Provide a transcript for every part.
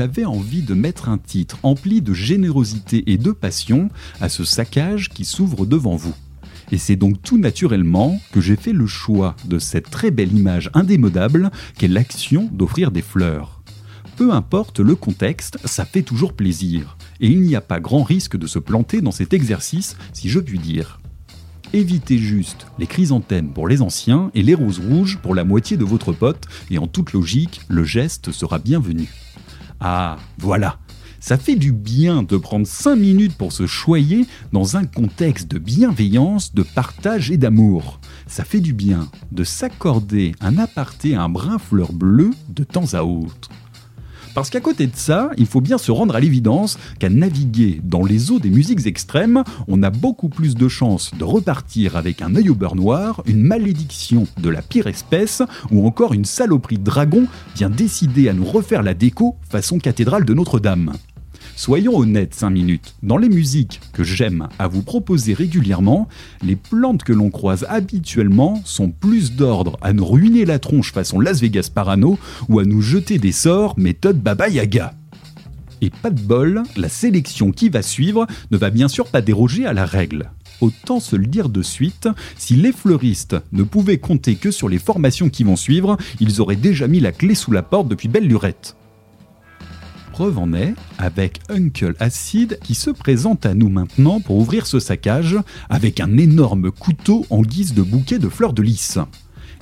j'avais envie de mettre un titre empli de générosité et de passion à ce saccage qui s'ouvre devant vous. Et c'est donc tout naturellement que j'ai fait le choix de cette très belle image indémodable qu'est l'action d'offrir des fleurs. Peu importe le contexte, ça fait toujours plaisir. Et il n'y a pas grand risque de se planter dans cet exercice, si je puis dire. Évitez juste les chrysanthèmes pour les anciens et les roses rouges pour la moitié de votre pote, et en toute logique, le geste sera bienvenu. Ah, voilà, ça fait du bien de prendre 5 minutes pour se choyer dans un contexte de bienveillance, de partage et d'amour. Ça fait du bien de s'accorder un aparté, un brin fleur bleue de temps à autre. Parce qu'à côté de ça, il faut bien se rendre à l'évidence qu'à naviguer dans les eaux des musiques extrêmes, on a beaucoup plus de chances de repartir avec un œil au beurre noir, une malédiction de la pire espèce, ou encore une saloperie dragon bien décidée à nous refaire la déco façon cathédrale de Notre-Dame. Soyons honnêtes 5 minutes. Dans les musiques que j'aime à vous proposer régulièrement, les plantes que l'on croise habituellement sont plus d'ordre à nous ruiner la tronche façon Las Vegas Parano ou à nous jeter des sorts méthode Baba Yaga. Et pas de bol, la sélection qui va suivre ne va bien sûr pas déroger à la règle. Autant se le dire de suite, si les fleuristes ne pouvaient compter que sur les formations qui vont suivre, ils auraient déjà mis la clé sous la porte depuis belle lurette en est avec Uncle Acid qui se présente à nous maintenant pour ouvrir ce saccage avec un énorme couteau en guise de bouquet de fleurs de lys.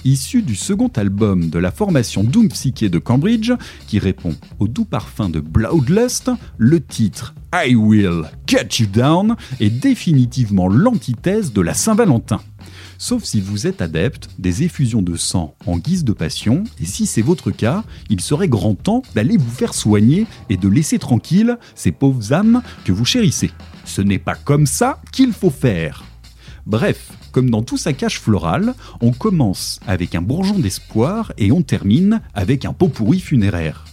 Issu du second album de la formation Doom Psyché de Cambridge, qui répond au doux parfum de Bloodlust, le titre I Will Cut You Down est définitivement l'antithèse de la Saint-Valentin sauf si vous êtes adepte des effusions de sang en guise de passion, et si c'est votre cas, il serait grand temps d'aller vous faire soigner et de laisser tranquille ces pauvres âmes que vous chérissez. Ce n'est pas comme ça qu'il faut faire. Bref, comme dans tout saccage floral, on commence avec un bourgeon d'espoir et on termine avec un pot pourri funéraire.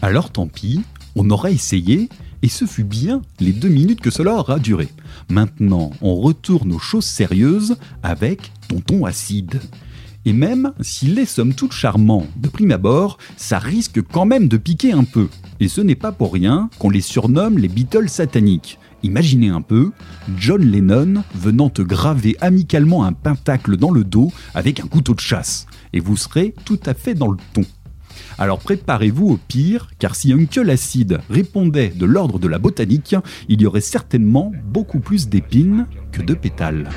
Alors tant pis, on aura essayé, et ce fut bien les deux minutes que cela aura duré. Maintenant, on retourne aux choses sérieuses avec Tonton Acide. Et même s'il est somme toute charmant de prime abord, ça risque quand même de piquer un peu. Et ce n'est pas pour rien qu'on les surnomme les Beatles sataniques. Imaginez un peu, John Lennon venant te graver amicalement un pentacle dans le dos avec un couteau de chasse. Et vous serez tout à fait dans le ton. Alors préparez-vous au pire, car si Uncle Acid répondait de l'ordre de la botanique, il y aurait certainement beaucoup plus d'épines que de pétales.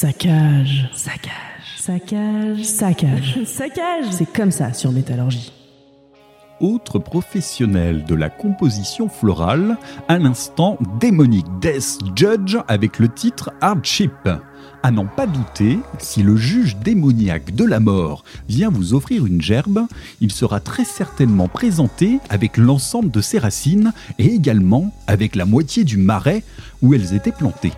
Saccage. Saccage. Saccage. Saccage. Saccage. C'est comme ça sur Métallurgie. autre professionnel de la composition florale, à l'instant démonique Death Judge avec le titre Hardship. À n'en pas douter, si le juge démoniaque de la mort vient vous offrir une gerbe, il sera très certainement présenté avec l'ensemble de ses racines et également avec la moitié du marais où elles étaient plantées.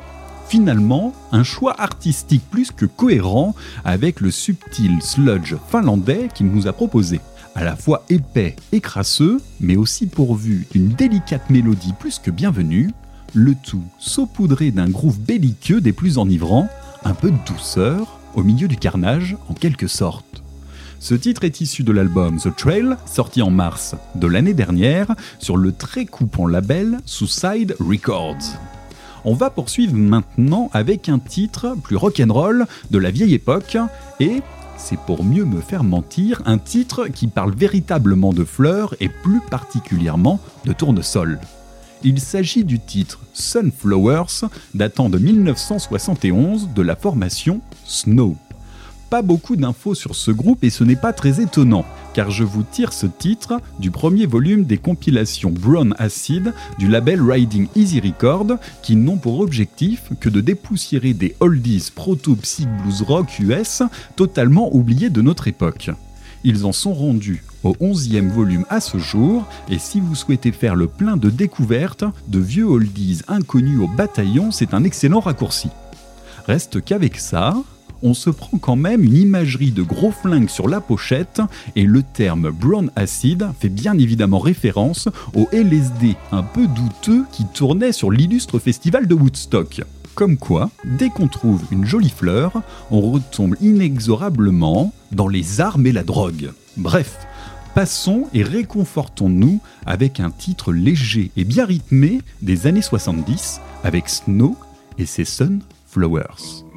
Finalement, un choix artistique plus que cohérent avec le subtil sludge finlandais qu'il nous a proposé. À la fois épais et crasseux, mais aussi pourvu d'une délicate mélodie plus que bienvenue, le tout saupoudré d'un groove belliqueux des plus enivrants, un peu de douceur au milieu du carnage en quelque sorte. Ce titre est issu de l'album The Trail, sorti en mars de l'année dernière sur le très coupant label Suicide Records. On va poursuivre maintenant avec un titre plus rock'n'roll de la vieille époque et c'est pour mieux me faire mentir, un titre qui parle véritablement de fleurs et plus particulièrement de tournesol. Il s'agit du titre Sunflowers datant de 1971 de la formation Snow pas beaucoup d'infos sur ce groupe et ce n'est pas très étonnant, car je vous tire ce titre du premier volume des compilations Brown Acid du label Riding Easy Record, qui n'ont pour objectif que de dépoussiérer des oldies proto-psych blues rock US totalement oubliés de notre époque. Ils en sont rendus au 11e volume à ce jour, et si vous souhaitez faire le plein de découvertes de vieux oldies inconnus au bataillon, c'est un excellent raccourci. Reste qu'avec ça, on se prend quand même une imagerie de gros flingues sur la pochette et le terme brown acid fait bien évidemment référence au LSD un peu douteux qui tournait sur l'illustre festival de Woodstock. Comme quoi, dès qu'on trouve une jolie fleur, on retombe inexorablement dans les armes et la drogue. Bref, passons et réconfortons-nous avec un titre léger et bien rythmé des années 70 avec Snow et ses Sunflowers.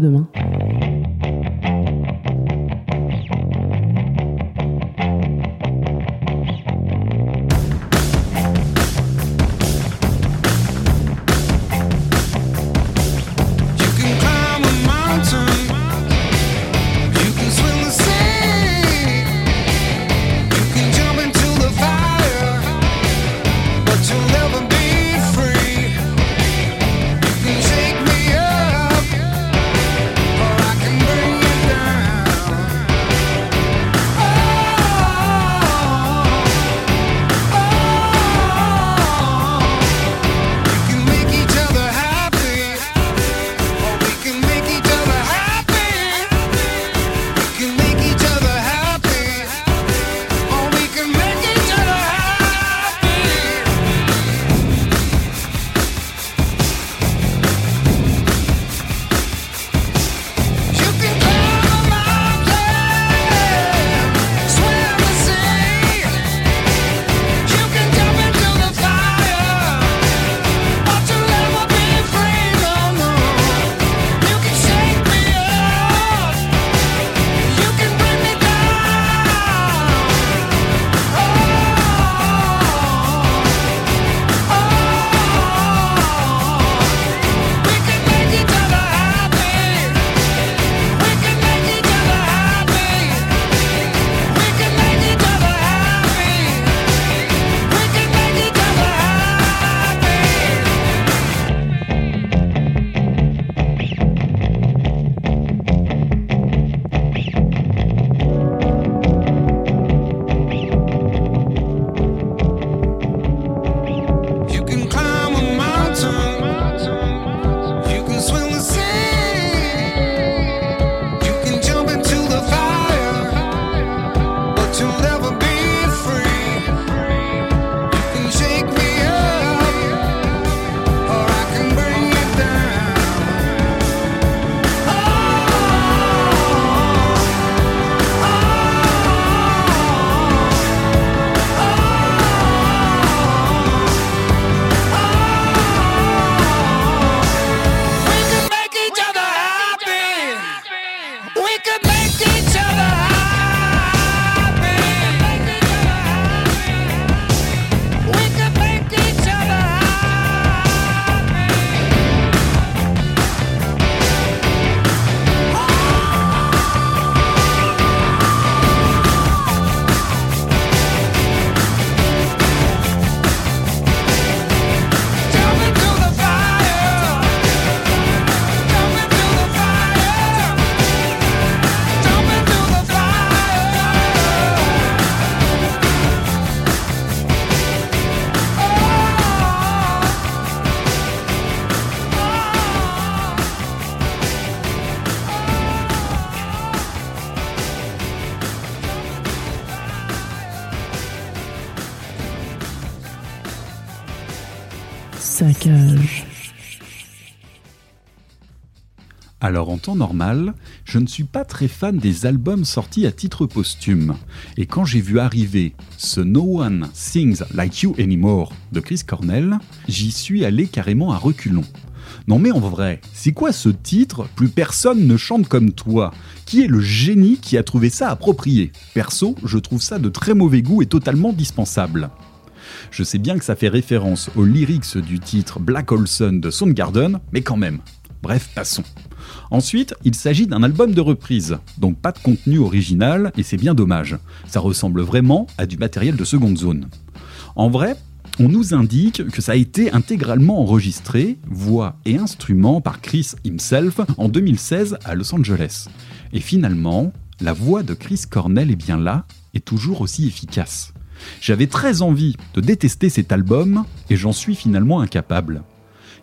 Demain Alors en temps normal, je ne suis pas très fan des albums sortis à titre posthume. Et quand j'ai vu arriver ce No One Sings Like You Anymore de Chris Cornell, j'y suis allé carrément à reculons. Non mais en vrai, c'est quoi ce titre? Plus personne ne chante comme toi. Qui est le génie qui a trouvé ça approprié? Perso, je trouve ça de très mauvais goût et totalement dispensable. Je sais bien que ça fait référence aux lyrics du titre Black Olson de Soundgarden, mais quand même. Bref, passons. Ensuite, il s'agit d'un album de reprise, donc pas de contenu original, et c'est bien dommage. Ça ressemble vraiment à du matériel de seconde zone. En vrai, on nous indique que ça a été intégralement enregistré, voix et instruments, par Chris himself en 2016 à Los Angeles. Et finalement, la voix de Chris Cornell est bien là, et toujours aussi efficace. J'avais très envie de détester cet album, et j'en suis finalement incapable.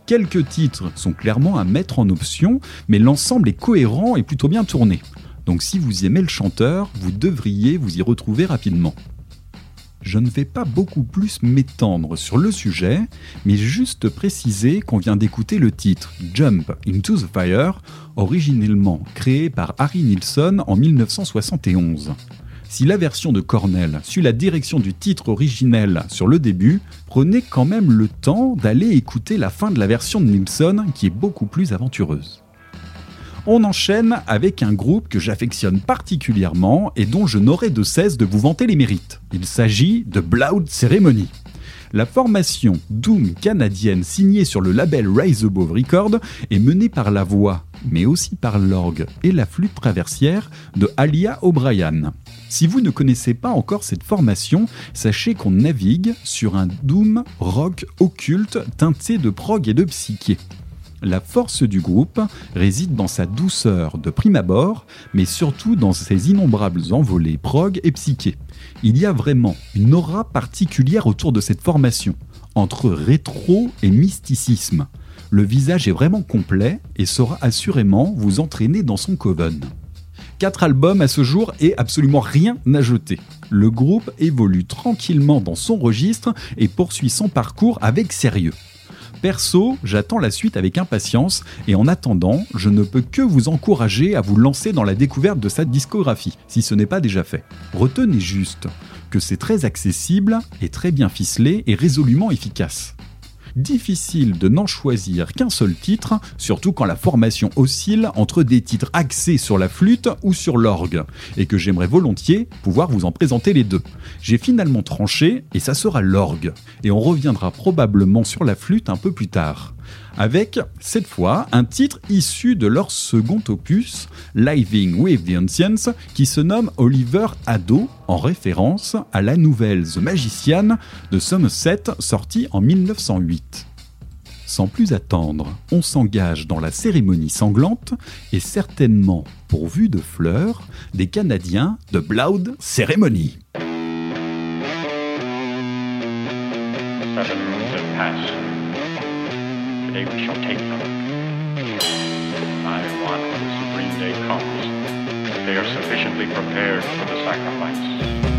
Quelques titres sont clairement à mettre en option, mais l'ensemble est cohérent et plutôt bien tourné. Donc si vous aimez le chanteur, vous devriez vous y retrouver rapidement. Je ne vais pas beaucoup plus m'étendre sur le sujet, mais juste préciser qu'on vient d'écouter le titre Jump into the Fire, originellement créé par Harry Nilsson en 1971. Si la version de Cornell suit la direction du titre originel sur le début, prenez quand même le temps d'aller écouter la fin de la version de Nilsson qui est beaucoup plus aventureuse. On enchaîne avec un groupe que j'affectionne particulièrement et dont je n'aurai de cesse de vous vanter les mérites. Il s'agit de Blood Ceremony. La formation Doom canadienne signée sur le label Rise Above Record est menée par la voix, mais aussi par l'orgue et la flûte traversière de Alia O'Brien. Si vous ne connaissez pas encore cette formation, sachez qu'on navigue sur un Doom rock occulte teinté de prog et de psyché. La force du groupe réside dans sa douceur de prime abord, mais surtout dans ses innombrables envolées prog et psyché. Il y a vraiment une aura particulière autour de cette formation, entre rétro et mysticisme. Le visage est vraiment complet et saura assurément vous entraîner dans son coven. Quatre albums à ce jour et absolument rien à jeter. Le groupe évolue tranquillement dans son registre et poursuit son parcours avec sérieux. Perso, j'attends la suite avec impatience et en attendant, je ne peux que vous encourager à vous lancer dans la découverte de sa discographie, si ce n'est pas déjà fait. Retenez juste que c'est très accessible et très bien ficelé et résolument efficace. Difficile de n'en choisir qu'un seul titre, surtout quand la formation oscille entre des titres axés sur la flûte ou sur l'orgue, et que j'aimerais volontiers pouvoir vous en présenter les deux. J'ai finalement tranché et ça sera l'orgue, et on reviendra probablement sur la flûte un peu plus tard. Avec, cette fois, un titre issu de leur second opus, Living with the Ancients, qui se nomme Oliver Ado, en référence à la nouvelle The Magician de Somerset sortie en 1908. Sans plus attendre, on s'engage dans la cérémonie sanglante et certainement pourvue de fleurs des Canadiens de Blood Ceremony. Today we shall take them. I want when the supreme day comes that they are sufficiently prepared for the sacrifice.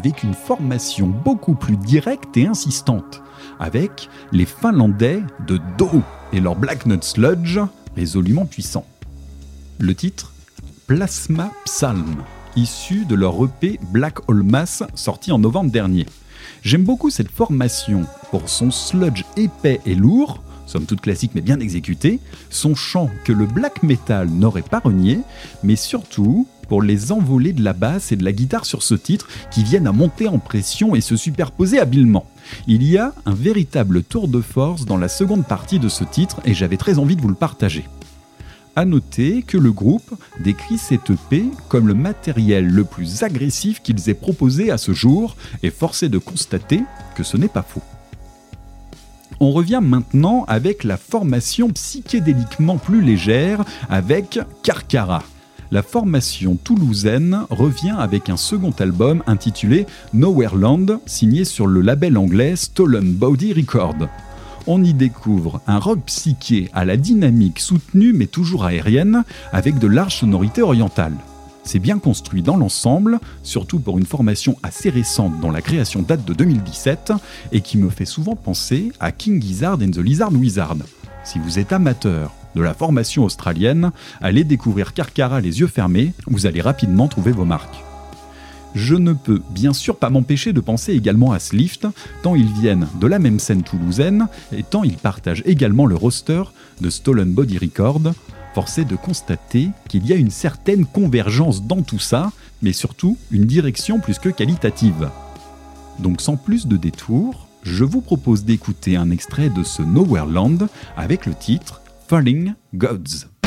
Avec une formation beaucoup plus directe et insistante, avec les Finlandais de Do et leur Black Nut Sludge résolument puissant. Le titre Plasma Psalm, issu de leur EP Black Hole Mass sorti en novembre dernier. J'aime beaucoup cette formation pour son sludge épais et lourd, somme toute classique mais bien exécuté, son chant que le black metal n'aurait pas renié, mais surtout pour les envolées de la basse et de la guitare sur ce titre qui viennent à monter en pression et se superposer habilement. Il y a un véritable tour de force dans la seconde partie de ce titre et j'avais très envie de vous le partager. À noter que le groupe décrit cette EP comme le matériel le plus agressif qu'ils aient proposé à ce jour, et forcé de constater que ce n'est pas faux. On revient maintenant avec la formation psychédéliquement plus légère avec Carcara. La formation toulousaine revient avec un second album intitulé Nowhereland, signé sur le label anglais Stolen Body Record on y découvre un rock psyché à la dynamique soutenue mais toujours aérienne, avec de larges sonorités orientales. C'est bien construit dans l'ensemble, surtout pour une formation assez récente dont la création date de 2017 et qui me fait souvent penser à King Gizzard and the Lizard Wizard. Si vous êtes amateur de la formation australienne, allez découvrir Carcara les yeux fermés, vous allez rapidement trouver vos marques je ne peux bien sûr pas m'empêcher de penser également à Slift, tant ils viennent de la même scène toulousaine et tant ils partagent également le roster de Stolen Body Record. Forcé de constater qu'il y a une certaine convergence dans tout ça, mais surtout une direction plus que qualitative. Donc sans plus de détours, je vous propose d'écouter un extrait de ce Nowhereland avec le titre Falling Gods.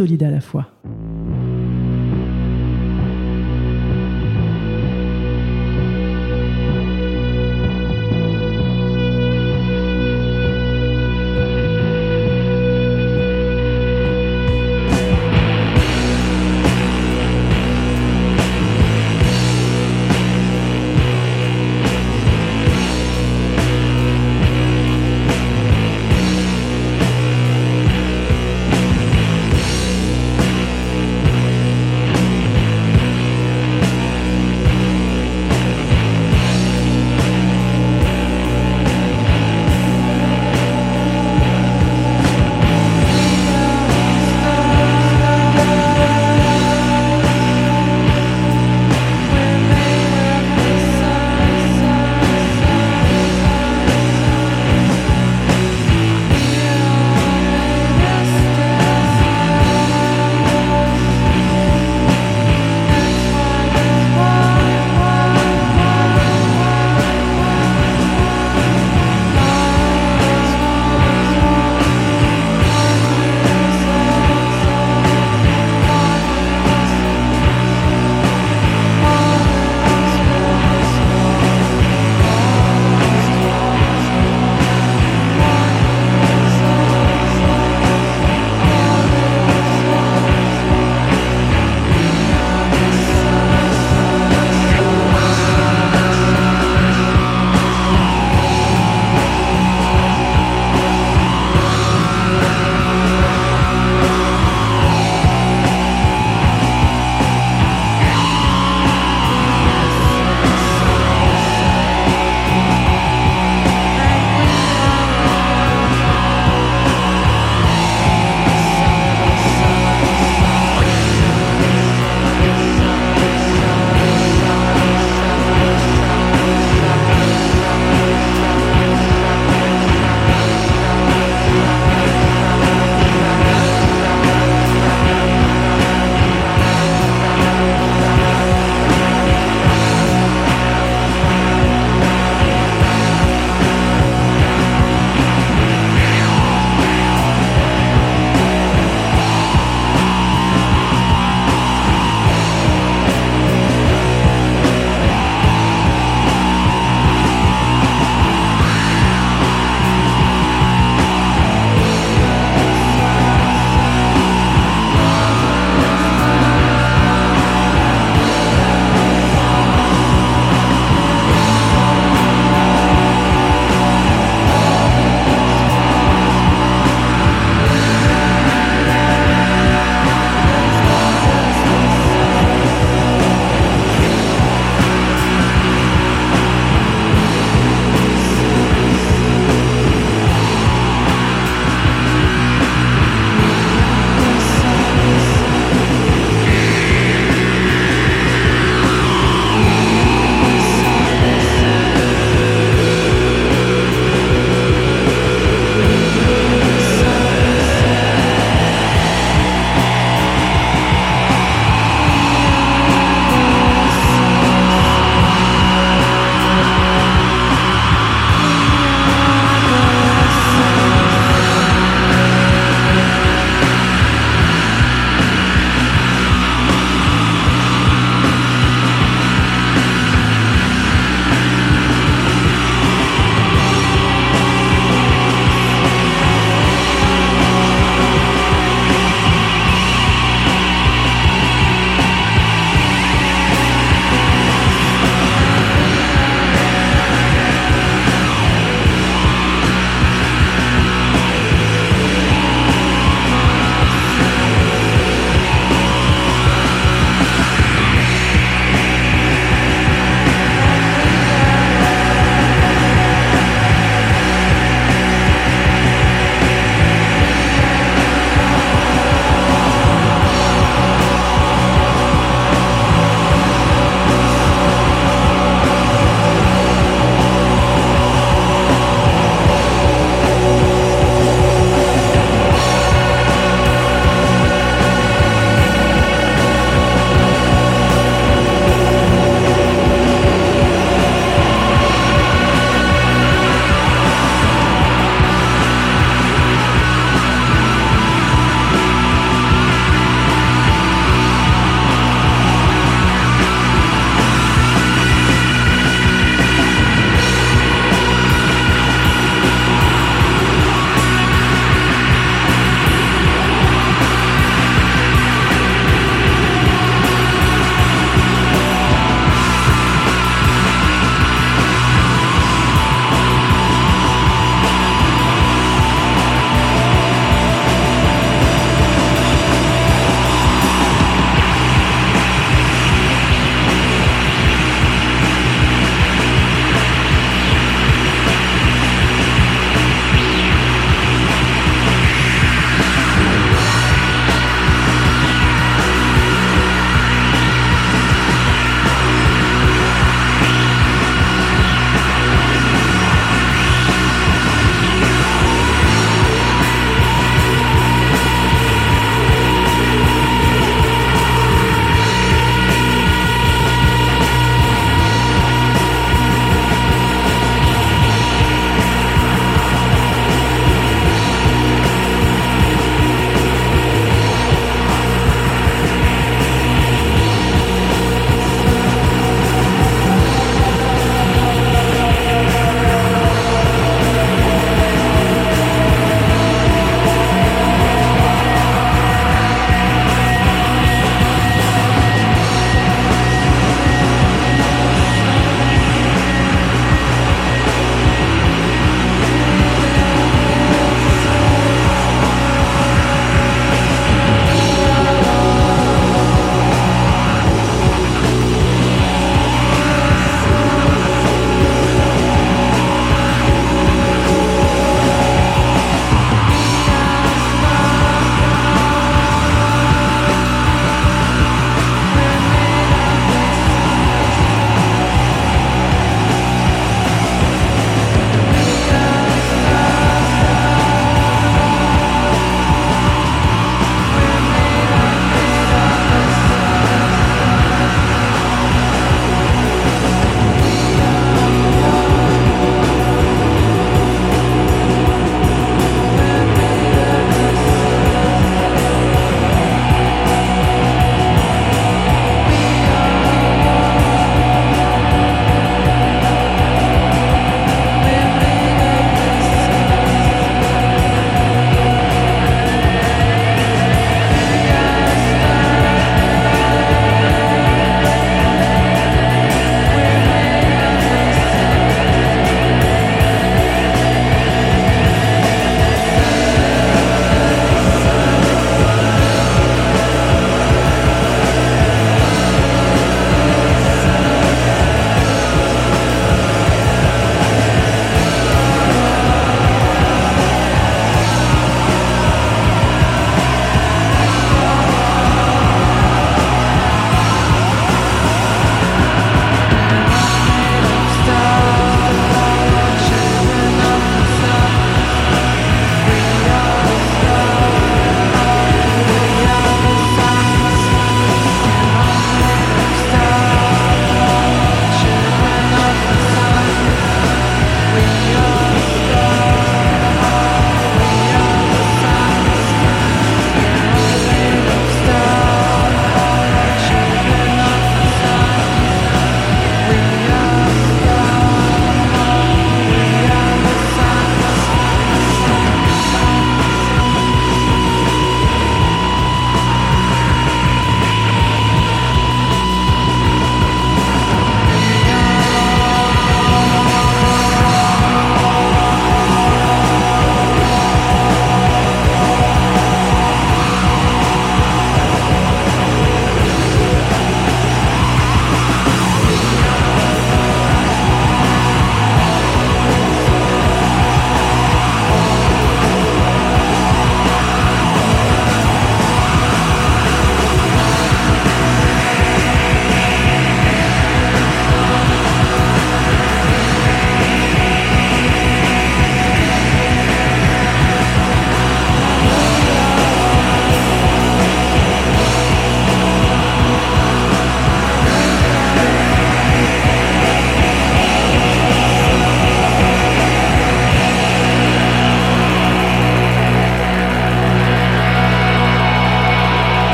Solide à la fois.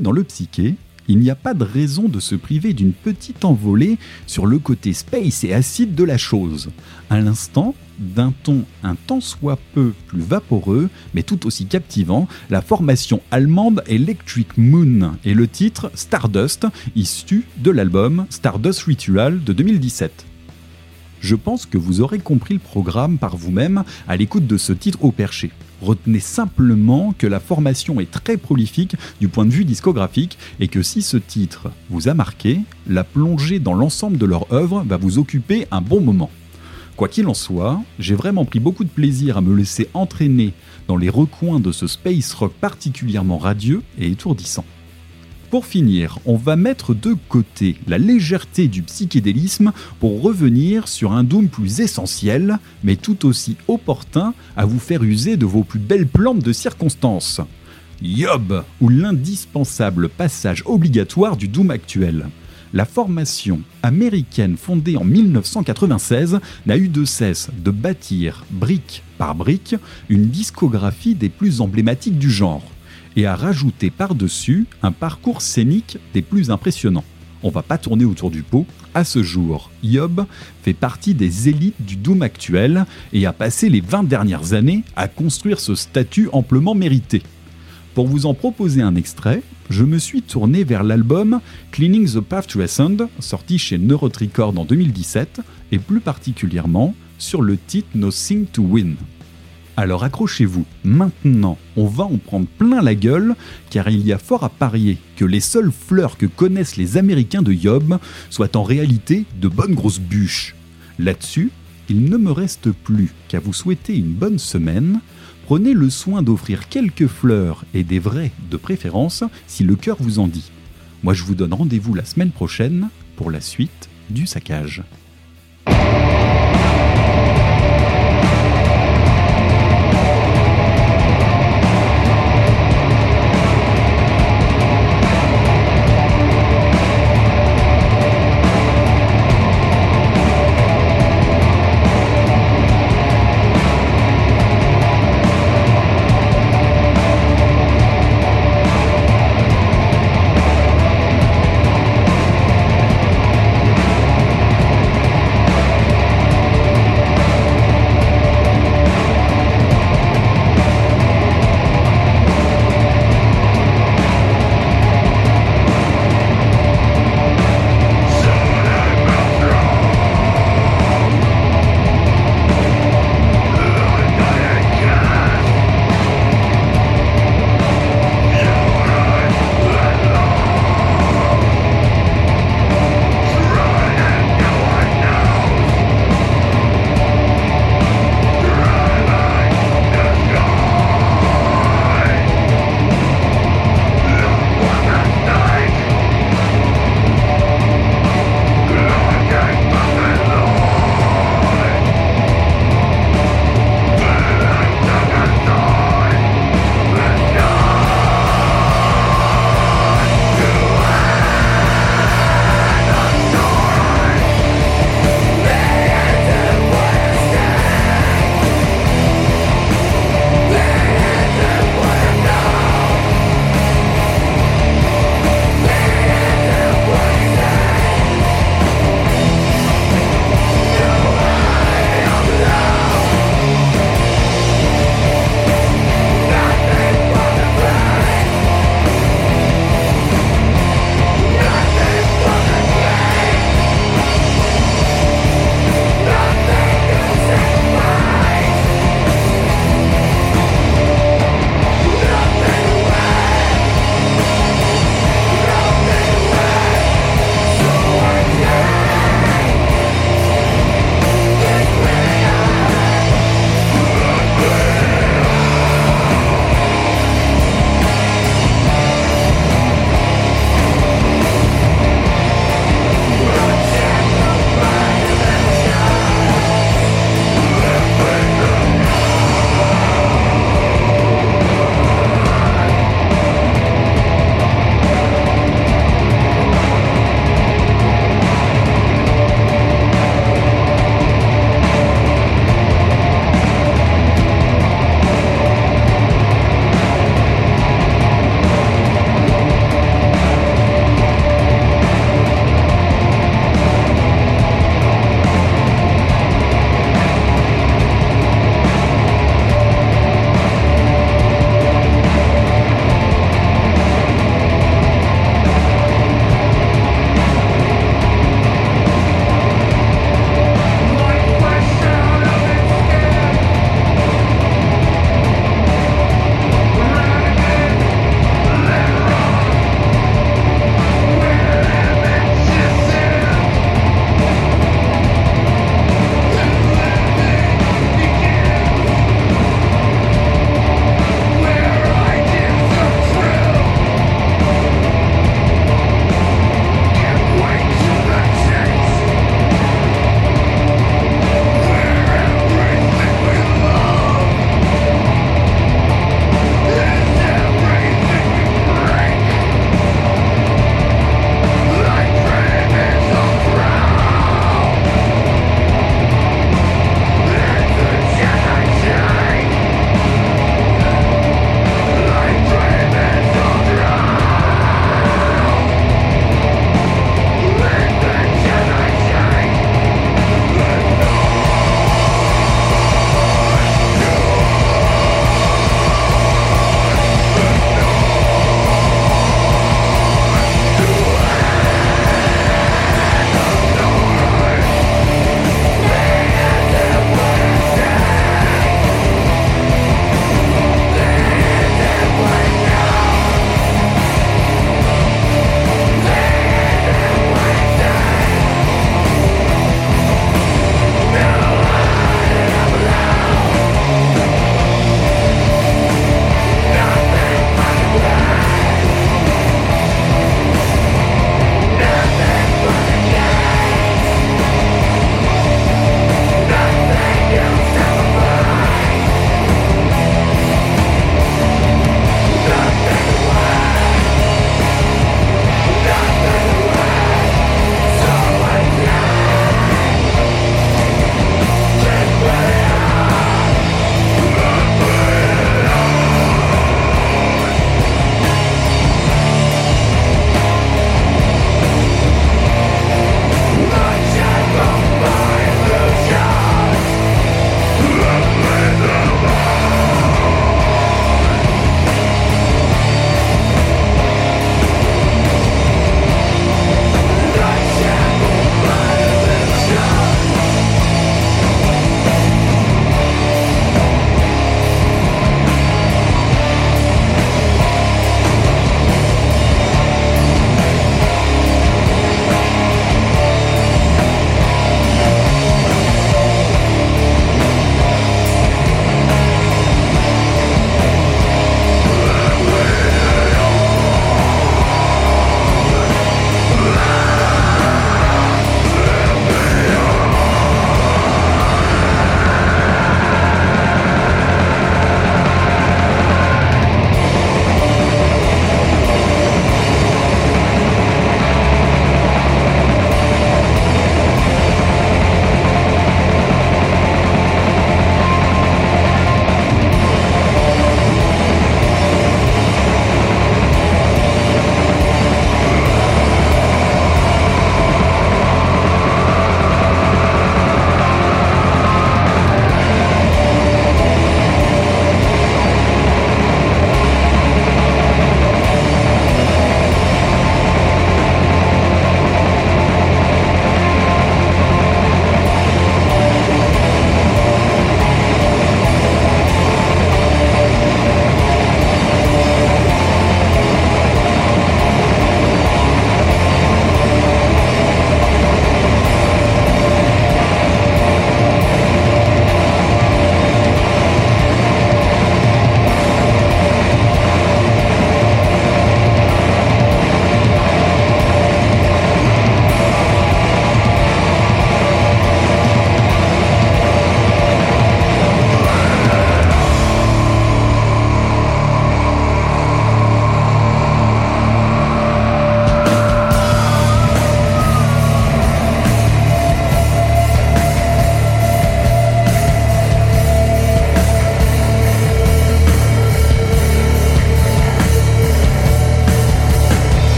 Dans le psyché, il n'y a pas de raison de se priver d'une petite envolée sur le côté space et acide de la chose. À l'instant, d'un ton un tant soit peu plus vaporeux, mais tout aussi captivant, la formation allemande Electric Moon et le titre Stardust, issu de l'album Stardust Ritual de 2017. Je pense que vous aurez compris le programme par vous-même à l'écoute de ce titre au perché. Retenez simplement que la formation est très prolifique du point de vue discographique et que si ce titre vous a marqué, la plongée dans l'ensemble de leur œuvre va vous occuper un bon moment. Quoi qu'il en soit, j'ai vraiment pris beaucoup de plaisir à me laisser entraîner dans les recoins de ce space rock particulièrement radieux et étourdissant. Pour finir, on va mettre de côté la légèreté du psychédélisme pour revenir sur un doom plus essentiel, mais tout aussi opportun à vous faire user de vos plus belles plantes de circonstances. Yob, ou l'indispensable passage obligatoire du doom actuel. La formation américaine fondée en 1996 n'a eu de cesse de bâtir, brique par brique, une discographie des plus emblématiques du genre et a rajouté par-dessus un parcours scénique des plus impressionnants. On va pas tourner autour du pot. À ce jour, Yob fait partie des élites du Doom actuel et a passé les 20 dernières années à construire ce statut amplement mérité. Pour vous en proposer un extrait, je me suis tourné vers l'album Cleaning the Path to Ascend, sorti chez Neurotricord en 2017, et plus particulièrement sur le titre Nothing to Win. Alors accrochez-vous, maintenant on va en prendre plein la gueule, car il y a fort à parier que les seules fleurs que connaissent les Américains de Yob soient en réalité de bonnes grosses bûches. Là-dessus, il ne me reste plus qu'à vous souhaiter une bonne semaine. Prenez le soin d'offrir quelques fleurs et des vraies de préférence si le cœur vous en dit. Moi je vous donne rendez-vous la semaine prochaine pour la suite du saccage.